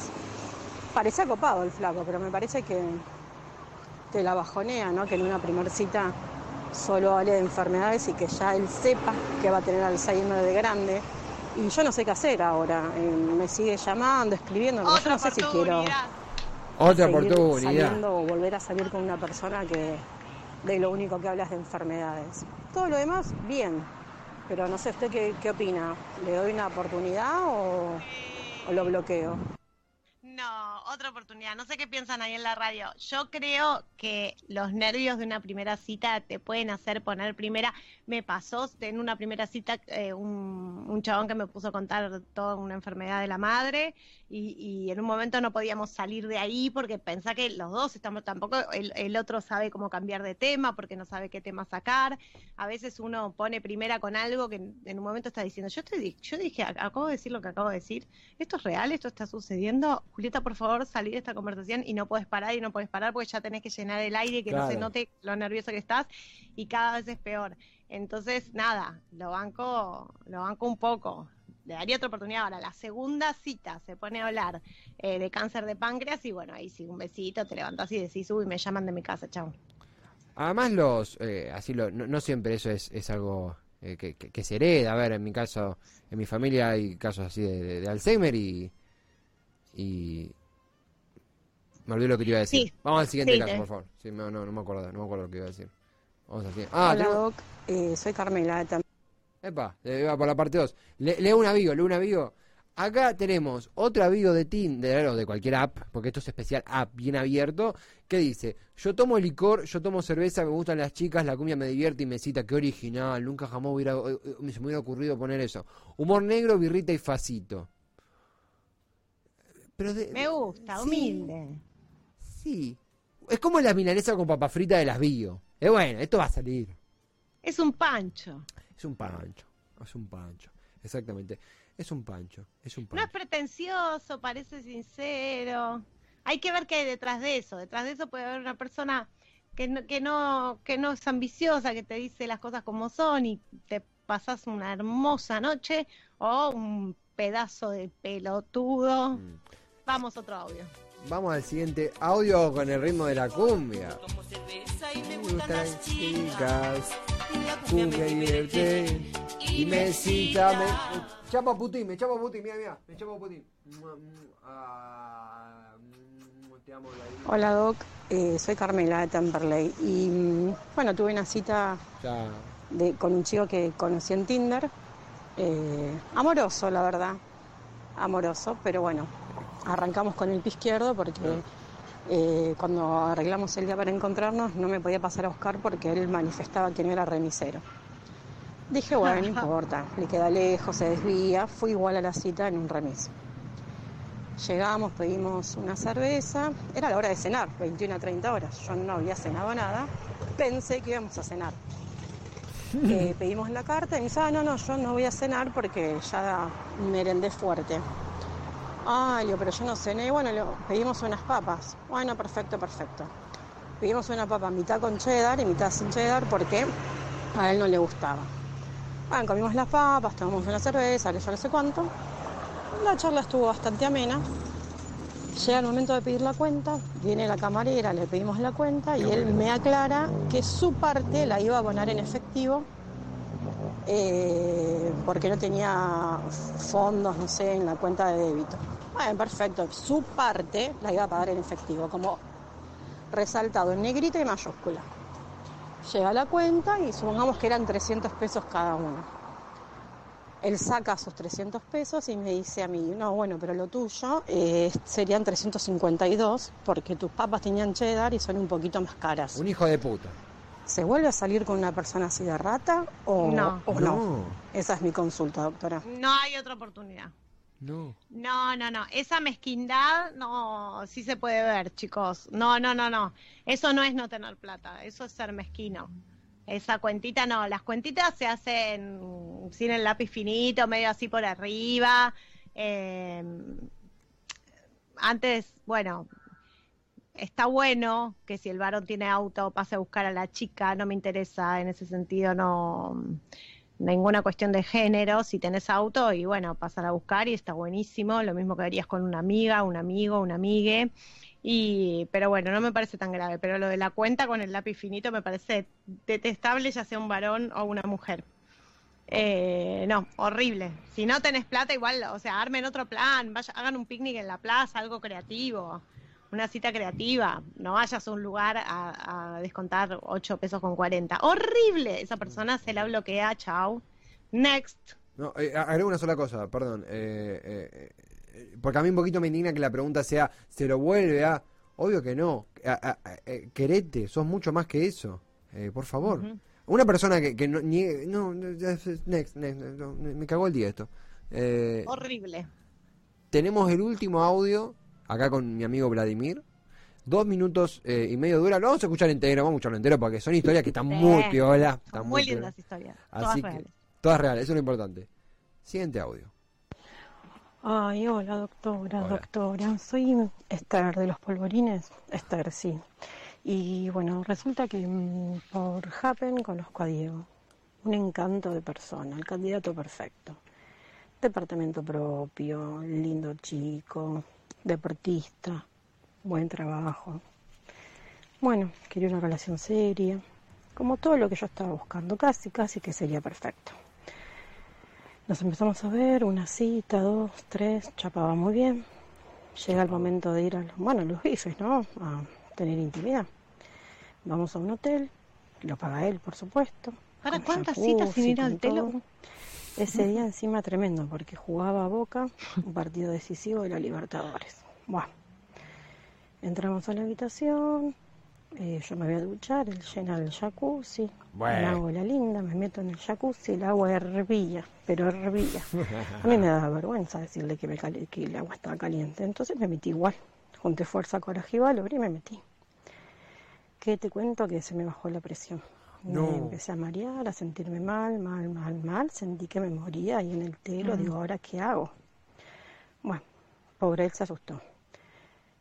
Parece copado el flaco, pero me parece que te la bajonea, ¿no? Que en una primera cita solo hable de enfermedades y que ya él sepa que va a tener Alzheimer de grande. Y yo no sé qué hacer ahora. Eh, me sigue llamando, escribiendo, pero yo no sé si quiero. Otra oportunidad. o volver a salir con una persona que de lo único que hablas de enfermedades. Todo lo demás, bien, pero no sé, ¿usted qué, qué opina? ¿Le doy una oportunidad o, o lo bloqueo? No, otra oportunidad. No sé qué piensan ahí en la radio. Yo creo que los nervios de una primera cita te pueden hacer poner primera. Me pasó en una primera cita eh, un, un, chabón que me puso a contar toda una enfermedad de la madre y, en un momento no podíamos salir de ahí porque pensá que los dos estamos tampoco, el, otro sabe cómo cambiar de tema porque no sabe qué tema sacar. A veces uno pone primera con algo que en, un momento está diciendo, yo estoy, yo dije, acabo de decir lo que acabo de decir, esto es real, esto está sucediendo. Julieta, por favor, salí de esta conversación y no puedes parar y no puedes parar porque ya tenés que llenar el aire y que no se note lo nervioso que estás y cada vez es peor. Entonces, nada, lo banco, lo banco un poco le daría otra oportunidad. Ahora, la segunda cita se pone a hablar eh, de cáncer de páncreas y bueno, ahí sí, un besito, te levantas y decís, uy, me llaman de mi casa, chao. Además, los, eh, así lo, no, siempre eso es, es algo eh, que, que, se hereda. A ver, en mi caso, en mi familia hay casos así de, Alzheimer y, y Me olvidé lo que te iba a decir. Sí. Vamos al siguiente Sí, caso, por favor. Sí, no, no, no me acuerdo, no me acuerdo lo que iba a decir. Vamos. Ah, Hola, Doc. Eh, soy Carmela de Tam- Epa, eh, va por la parte 2. Le, leo un avigo, leo un avigo. Acá tenemos otro avigo de Tinder o de cualquier app, porque esto es especial app bien abierto, que dice, yo tomo licor, yo tomo cerveza, me gustan las chicas, la cumbia me divierte y me cita, qué original, nunca jamás hubiera, eh, eh, se me hubiera ocurrido poner eso. Humor negro, birrita y facito. Pero de- Me gusta, Sí. humilde. Sí. Es como la milanesa con papa frita de las bio. Es bueno, esto va a salir. Es un pancho. Es un pancho. Es un pancho. Exactamente. Es un pancho. Es un No pancho. es pretencioso, parece sincero. Hay que ver qué hay detrás de eso. Detrás de eso puede haber una persona que no, que no, que no es ambiciosa, que te dice las cosas como son y te pasas una hermosa noche o un pedazo de pelotudo. Mm. Vamos otro audio. Vamos al siguiente audio con el ritmo de la cumbia. Me gustan las chicas, cumbia y divierte, y me cita, me... Chapa Putin, me chapa Putin, mira, mira, me chapa mua, ah, Te amo. Hola, Doc. Eh, soy Carmela de Temperley. Y mm, bueno, tuve una cita de, con un chico que conocí en Tinder. Eh, amoroso, la verdad. Amoroso, pero bueno, arrancamos con el pie izquierdo porque eh, cuando arreglamos el día para encontrarnos no me podía pasar a buscar porque él manifestaba que no era remisero. Dije, bueno, no importa, le queda lejos, se desvía. Fui igual a la cita en un remis. Llegamos, pedimos una cerveza. Era la hora de cenar, 21 a 30 horas. Yo no había cenado nada. Pensé que íbamos a cenar. Eh, pedimos la carta y me dice, ah, no, no, yo no voy a cenar porque ya merendé fuerte. Ah, digo, pero yo no cené. Bueno, le pedimos unas papas. Bueno, perfecto, perfecto. Pedimos una papa mitad con cheddar y mitad sin cheddar porque a él no le gustaba. Bueno, comimos las papas, tomamos una cerveza, que yo no sé cuánto. La charla estuvo bastante amena. Llega el momento de pedir la cuenta, viene la camarera, le pedimos la cuenta y él me aclara que su parte la iba a poner en efectivo eh, porque no tenía fondos, no sé, en la cuenta de débito. Bueno, perfecto, su parte la iba a pagar en efectivo, como resaltado en negrita y mayúscula. Llega la cuenta y supongamos que eran 300 pesos cada uno. Él saca sus 300 pesos y me dice a mí, no, bueno, pero lo tuyo eh, serían 352 porque tus papas tenían cheddar y son un poquito más caras. Un hijo de puta. ¿Se vuelve a salir con una persona así de rata o No. o no? Esa es mi consulta, doctora. No hay otra oportunidad. No. No, no, no. Esa mezquindad no, sí se puede ver, chicos. No, no, no, no. Eso no es no tener plata. Eso es ser mezquino. Esa cuentita no. Las cuentitas se hacen sin el lápiz finito, medio así por arriba. Eh, antes, bueno, está bueno que si el varón tiene auto pase a buscar a la chica. No me interesa en ese sentido, no ninguna cuestión de género, si tenés auto y bueno, pasar a buscar y está buenísimo, lo mismo que harías con una amiga, un amigo, una amigue. Y, pero bueno, no me parece tan grave, pero lo de la cuenta con el lápiz finito me parece detestable, ya sea un varón o una mujer. Eh, no, horrible. Si no tenés plata, igual, o sea, armen otro plan, vaya, hagan un picnic en la plaza, algo creativo, una cita creativa. No vayas a un lugar a, a descontar 8 pesos con 40. Horrible. Esa persona se la bloquea, chao. Next. No, eh, agrego una sola cosa, perdón. eh, eh, porque a mí un poquito me indigna que la pregunta sea, ¿se lo vuelve a...? Obvio que no. A- a- a- querete, sos mucho más que eso. Eh, por favor. Una persona que, que no... niegue- no, next, next, no, me cagó el día esto. Horrible. tenemos el último audio, acá con mi amigo Vladimir. Dos minutos eh, y medio dura. Lo vamos a escuchar entero, vamos a escucharlo entero porque son historias que están muy Sí. piola. Son Están muy lindas historias. Todas Así que, reales. todas reales, eso es lo importante. Siguiente audio. Ay, hola doctora, Hola. doctora. Soy Esther de los polvorines. Esther, sí. Y bueno, resulta que mm, por Happen conozco a Diego. Un encanto de persona, el candidato perfecto. Departamento propio, lindo chico, deportista, buen trabajo. Bueno, quería una relación seria, como todo lo que yo estaba buscando, casi, casi que sería perfecto. Nos empezamos a ver, una cita, dos, tres, chapaba muy bien. llega el momento de ir a los, bueno, los bifes, ¿no? A tener intimidad. Vamos a un hotel, lo paga él, por supuesto. ¿Para cuántas jacuzzi, citas sin ir al telo? Ese día encima tremendo, porque jugaba a Boca, un partido decisivo de la Libertadores. Bueno, entramos a la habitación, eh, yo me voy a duchar, él llena el jacuzzi, Bueno. me hago la linda, me meto en el jacuzzi, el agua hervía, pero hervía. A mí me daba vergüenza decirle que, me que el agua estaba caliente, entonces me metí igual, junté fuerza, coraje y valor y me metí. ¿Qué te cuento? Que se me bajó la presión. No. Me empecé a marear, a sentirme mal, mal, mal, mal. Sentí que me moría ahí en el telo. Digo, ¿ahora qué hago? Bueno, pobre él se asustó.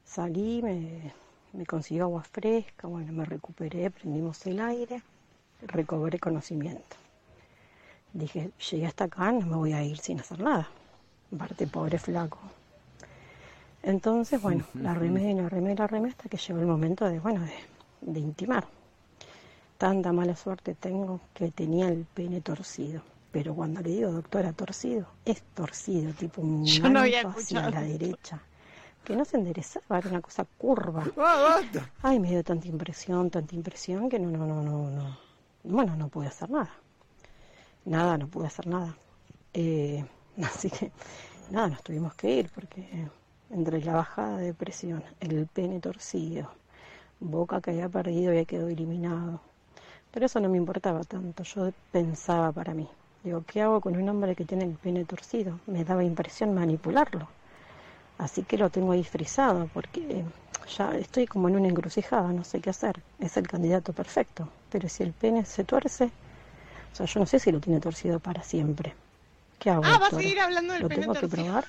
Salí, me, me consiguió agua fresca, bueno, me recuperé, prendimos el aire, recobré conocimiento. Dije, llegué hasta acá, no me voy a ir sin hacer nada. Aparte, pobre flaco. Entonces, bueno, la remé, la remé, la remé hasta que llegó el momento de, bueno, de, de intimar. Tanta mala suerte tengo que tenía el pene torcido. Pero cuando le digo, doctora, torcido, es torcido, tipo un Yo no había hacia la derecha. Que no se enderezaba, era una cosa curva. Ah. Ay, me dio tanta impresión, tanta impresión que no, no, no, no, no. Bueno, no pude hacer nada. Nada, no pude hacer nada. Eh, así que, nada, nos tuvimos que ir porque entre la bajada de presión, el pene torcido, boca que había perdido y había quedado eliminado. Pero eso no me importaba tanto, yo pensaba para mí. Digo, ¿qué hago con un hombre que tiene el pene torcido? Me daba impresión manipularlo. Así que lo tengo ahí frisado porque ya estoy como en una encrucijada, no sé qué hacer. Es el candidato perfecto, pero si el pene se tuerce, o sea, yo no sé si lo tiene torcido para siempre. ¿Qué hago? Ah, vas a doctora? seguir hablando del ¿Lo pene tengo que probar?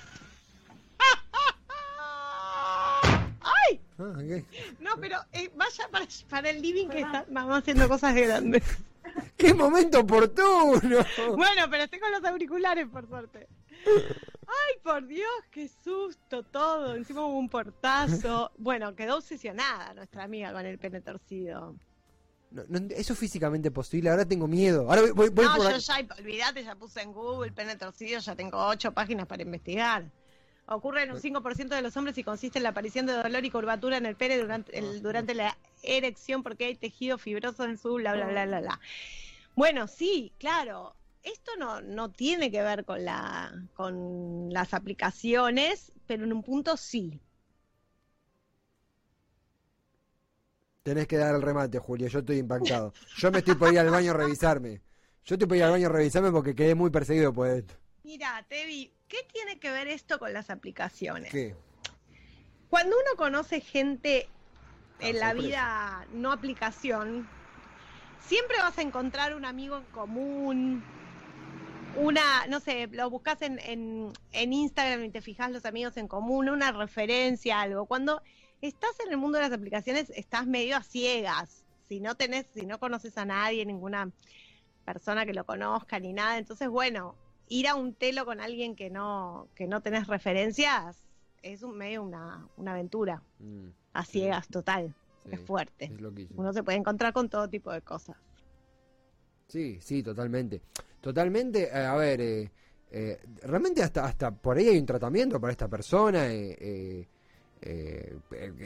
¡Ay! Ah. No, pero eh, vaya para, para el living que está, vamos haciendo cosas grandes. ¡Qué momento oportuno! Bueno, pero estoy con los auriculares, por suerte. Ay, por Dios, qué susto todo. Encima hubo un portazo. Bueno, quedó obsesionada nuestra amiga con el pene torcido. No, no, eso es físicamente posible, ahora tengo miedo. Ahora voy, voy, no, por yo ya, olvídate, ya puse en Google pene torcido, ya tengo ocho páginas para investigar. Ocurre en un 5% de los hombres y consiste en la aparición de dolor y curvatura en el pene durante, el- durante la erección porque hay tejido fibroso en su bla, bla, bla, bla, bla. Bueno, sí, claro. Esto no, no tiene que ver con, la, con las aplicaciones, pero en un punto sí. Tenés que dar el remate, Julio, yo estoy impactado. Yo me estoy por ir al baño a revisarme. Yo estoy por ir al baño a revisarme porque quedé muy perseguido por esto. Mira, Tevi, ¿qué tiene que ver esto con las aplicaciones? ¿Qué? Cuando uno conoce gente en Ah, la sorpresa. vida no aplicación, siempre vas a encontrar un amigo en común, una, no sé, lo buscas en, en, en Instagram y te fijas los amigos en común, una referencia, algo. Cuando estás en el mundo de las aplicaciones, estás medio a ciegas. Si no tenés, si no conoces a nadie, ninguna persona que lo conozca ni nada, entonces bueno, ir a un telo con alguien que no, que no tenés referencias es un medio una, una aventura Mm, a ciegas total. sí, Es fuerte. Es loquísimo. Uno se puede encontrar con todo tipo de cosas. Sí, sí, totalmente. Totalmente, eh, a ver, eh, eh, realmente hasta, hasta por ahí hay un tratamiento para esta persona. eh, eh,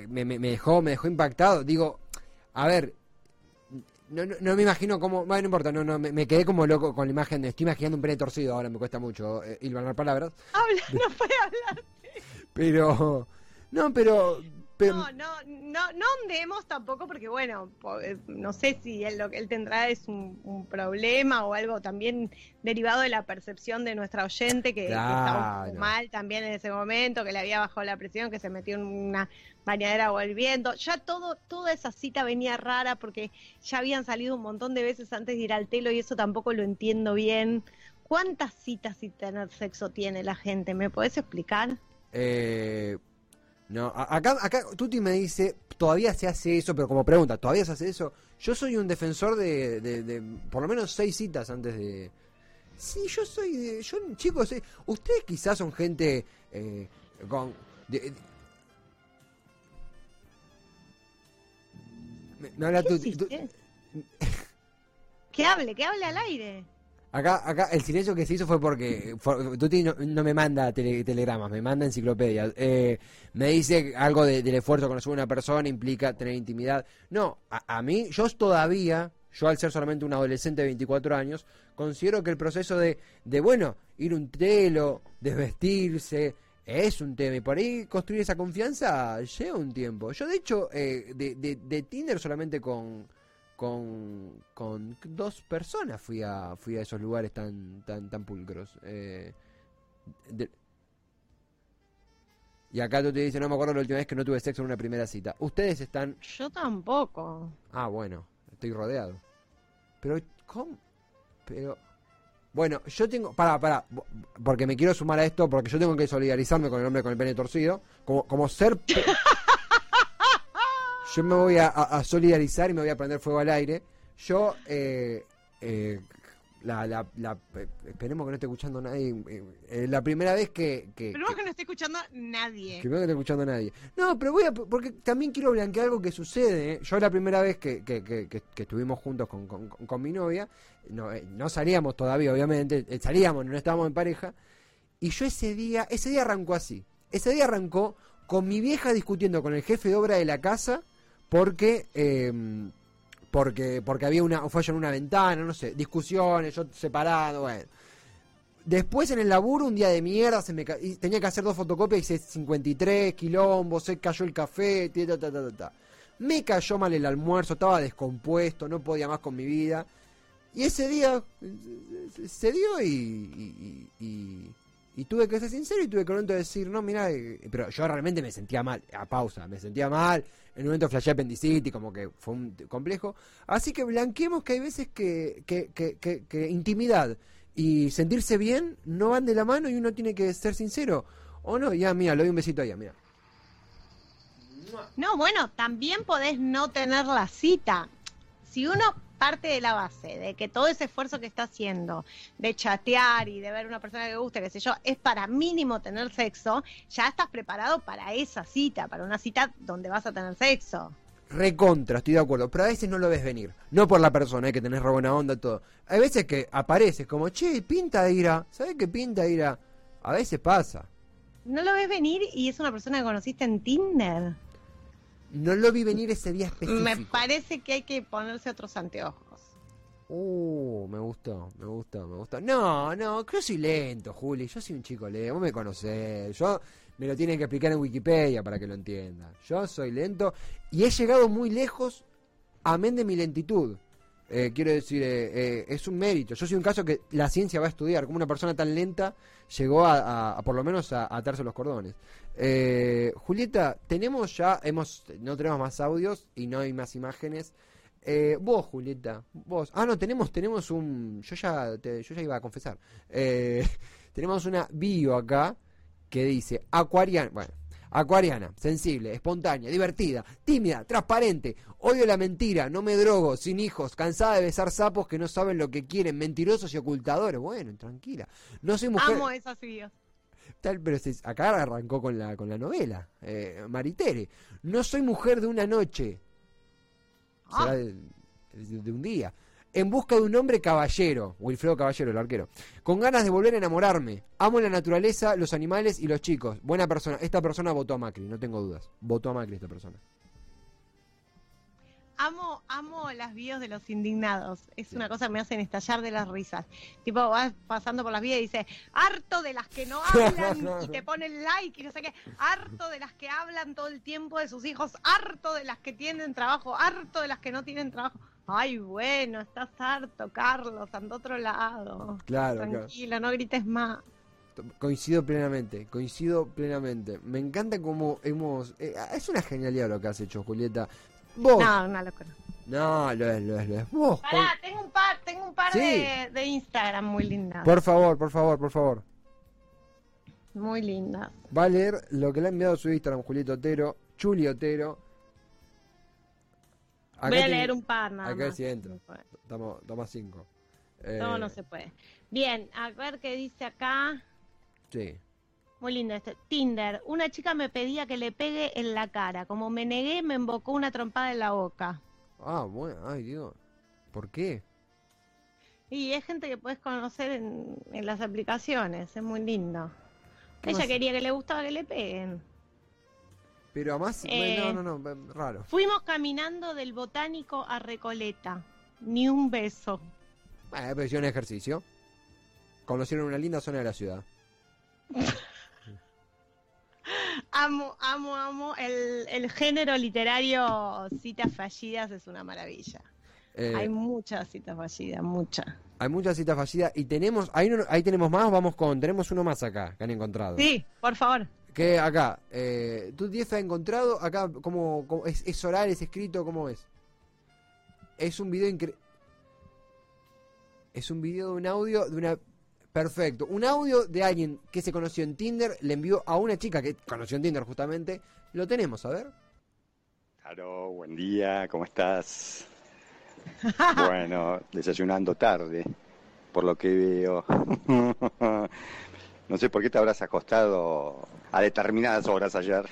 me- me dejó, me dejó impactado. Digo, a ver, no, no, no me imagino cómo, bueno, no importa, no, no, me, me quedé como loco con la imagen, de- estoy imaginando un pene torcido ahora, me cuesta mucho eh, hilvanar palabras, Habla, no puede hablar. pero, no, pero, pero No, no, no, no ondemos tampoco porque bueno, no sé si él, lo que él tendrá es un, un problema o algo también derivado de la percepción de nuestra oyente que, que estaba un mal también en ese momento, que le había bajado la presión, que se metió en una bañadera volviendo. Ya todo, toda esa cita venía rara porque ya habían salido un montón de veces antes de ir al telo y eso tampoco lo entiendo bien. ¿Cuántas citas sin tener sexo tiene la gente? ¿Me podés explicar? Eh, no, acá, acá Tuti me dice, todavía se hace eso, pero como pregunta, ¿todavía se hace eso? Yo soy un defensor de, de- de por lo menos seis citas antes de... Sí, yo soy de... Yo, chicos, eh, ustedes quizás son gente eh, con... de- Me, me habla ¿Qué Tuti. Tu- Que hable, que hable al aire. Acá, acá el silencio que se hizo fue porque for- Tuti no, no me manda tele- telegramas, me manda enciclopedias. Eh, me dice algo de- del esfuerzo con una persona implica tener intimidad. No, a, a mí, yo todavía, yo al ser solamente un adolescente de 24 años, considero que el proceso de, de bueno, ir un telo, desvestirse, es un tema. Y por ahí construir esa confianza lleva un tiempo. Yo, de hecho, eh, de, de, de Tinder solamente con con, con dos personas fui a fui a esos lugares tan tan tan pulcros. Eh, de- y acá tú te dices no me acuerdo la última vez que no tuve sexo en una primera cita ustedes están Yo tampoco. ah bueno estoy rodeado. Pero cómo pero bueno yo tengo para para porque me quiero sumar a esto porque yo tengo que solidarizarme con el hombre con el pene torcido como como ser yo me voy a, a- a solidarizar y me voy a prender fuego al aire. Yo, eh, eh, la, la, la- eh, esperemos que no esté escuchando nadie. eh, eh, la primera vez que. que, Pero que- que no esté escuchando nadie. que no esté escuchando nadie. No, pero voy a. Porque también quiero blanquear algo que sucede. Yo, la primera vez que, que, estuvimos juntos con, con, con- mi novia, no, no salíamos todavía, obviamente. Salíamos, no estábamos en pareja. Y yo ese día. Ese día arrancó así. Ese día arrancó con mi vieja discutiendo con el jefe de obra de la casa porque eh, porque porque había una un fallo en una ventana, no sé, discusiones, yo separado, bueno. Después en el laburo, un día de mierda, se me tenía que hacer dos fotocopias, hice 53 quilombos, se cayó el café, ta, ta, ta, ta. Me cayó mal el almuerzo, estaba descompuesto, no podía más con mi vida. Y ese día se- dio y- y- tuve que ser sincero y tuve que pronto decir, no, mira, pero yo realmente me sentía mal, a pausa, me sentía mal, en un momento flashé apendicitis, como que fue un complejo. Así que blanqueemos que hay veces que, que, que, intimidad y sentirse bien no van de la mano y uno tiene que ser sincero. O no, ya, mira, le doy un besito a ella, mira. No, bueno, también podés no tener la cita. Si uno parte de la base de que todo ese esfuerzo que está haciendo de chatear y de ver una persona que le gusta, qué sé yo, es para mínimo tener sexo, ya estás preparado para esa cita, para una cita donde vas a tener sexo. Recontra, estoy de acuerdo, pero a veces no lo ves venir. No por la persona, hay que tener re buena onda, todo. Hay veces que apareces como, che, pinta ir a. ¿Sabes qué pinta ir a? A veces pasa. No lo ves venir y es una persona que conociste en Tinder. No lo vi venir ese día específico. Me parece que hay que ponerse otros anteojos. Uh, me gustó, me gustó, me gustó. No, no, yo soy lento, Juli. Yo soy un chico lento, vos me conocés. Yo me lo tienen que explicar en Wikipedia para que lo entienda. Yo soy lento y he llegado muy lejos, amén de mi lentitud. Eh, quiero decir, eh, eh, es un mérito. Yo soy un caso que la ciencia va a estudiar. Como una persona tan lenta llegó a, a- a por lo menos a, a atarse los cordones. Eh, Julieta, tenemos ya, hemos, no tenemos más audios y no hay más imágenes. Eh, vos, Julieta, vos. Ah, no, tenemos, tenemos un. Yo ya, te- yo ya iba a confesar. Eh, tenemos una bio acá que dice Acuariana. Bueno, Acuariana, sensible, espontánea, divertida, tímida, transparente, odio la mentira, no me drogo, sin hijos, cansada de besar sapos que no saben lo que quieren, mentirosos y ocultadores. Bueno, tranquila. No soy mujer. Amo esas videos. Tal, pero se- acá arrancó con la, con la novela. Eh, Maritere. No soy mujer de una noche. Ah. Será de, de un día. En busca de un hombre caballero. Wilfredo Caballero, el arquero. Con ganas de volver a enamorarme. Amo la naturaleza, los animales y los chicos. Buena persona. Esta persona votó a Macri, no tengo dudas. Votó a Macri esta persona. Amo, amo las videos de los indignados. Es una cosa que me hacen estallar de las risas. Tipo, vas pasando por las vías y dice, harto de las que no hablan y te ponen like y no sé qué, harto de las que hablan todo el tiempo de sus hijos, harto de las que tienen trabajo, harto de las que no tienen trabajo. Ay, bueno, estás harto, Carlos, anda a otro lado. Claro, claro. Tranquilo, no grites más. Coincido plenamente, coincido plenamente. Me encanta cómo hemos... eh, es una genialidad lo que has hecho, Julieta. Vos... No, una locura. No, lo es, lo es, lo es. Vos, Pará, tengo un par, tengo un par Sí. de, de Instagram muy lindas. Por favor, por favor, por favor. Muy lindas. Va a leer lo que le ha enviado su Instagram Julieta Otero, Chuli Otero. Acá Voy a tiene- leer un par nada Acá más. sí entra. No. Estamos, cinco. Eh, No, no se puede. Bien, a ver qué dice acá. Sí. Muy lindo este. Tinder. Una chica me pedía que le pegue en la cara. Como me negué, me embocó una trompada en la boca. Ah, bueno, ay Dios. ¿Por qué? Y es gente que puedes conocer en, en las aplicaciones, es muy lindo. Ella quería que le gustaba que le peguen. Pero además, Eh, no, no, no, eh, raro. Fuimos caminando del botánico a Recoleta. Ni un beso. Bueno, pero hicieron ejercicio. Conocieron una linda zona de la ciudad. Amo, amo, amo. El, el género literario citas fallidas es una maravilla. Eh, Hay muchas citas fallidas, muchas. hay muchas citas fallidas y tenemos, ahí, ahí tenemos más, vamos con, tenemos uno más acá que han encontrado. Sí, por favor. Que acá, eh, ¿tú 10 has encontrado? Acá, ¿cómo, cómo- es, es oral, es escrito? ¿Cómo es? Es un video increíble. Es un video de un audio de una... Perfecto. Un audio de alguien que se conoció en Tinder, le envió a una chica que conoció en Tinder justamente. Lo tenemos, a ver. Claro, buen día, ¿cómo estás? Bueno, desayunando tarde, por lo que veo. No sé por qué te habrás acostado a determinadas horas ayer.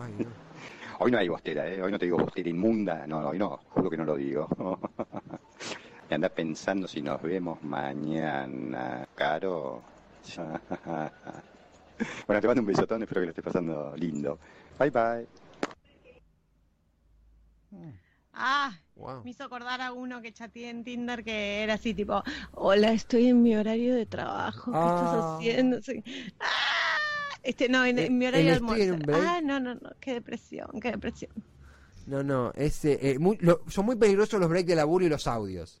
Ay, no. Hoy no hay bostera, ¿eh? Hoy no te digo bostera inmunda, no, hoy no, juro que no lo digo. Y anda pensando si nos vemos mañana, Caro. Bueno, te mando un besotón, espero que lo estés pasando lindo. Bye bye. Ah, Wow. me hizo acordar a uno que chateé en Tinder que era así tipo, hola, estoy en mi horario de trabajo, ¿qué Ah. estás haciendo? Sí. Ah, este, no, en, Eh, en mi horario de almuerzo. Ah, no, no, no, qué depresión, qué depresión. No, no, ese, eh, muy- lo- son muy peligrosos los breaks de laburo y los audios.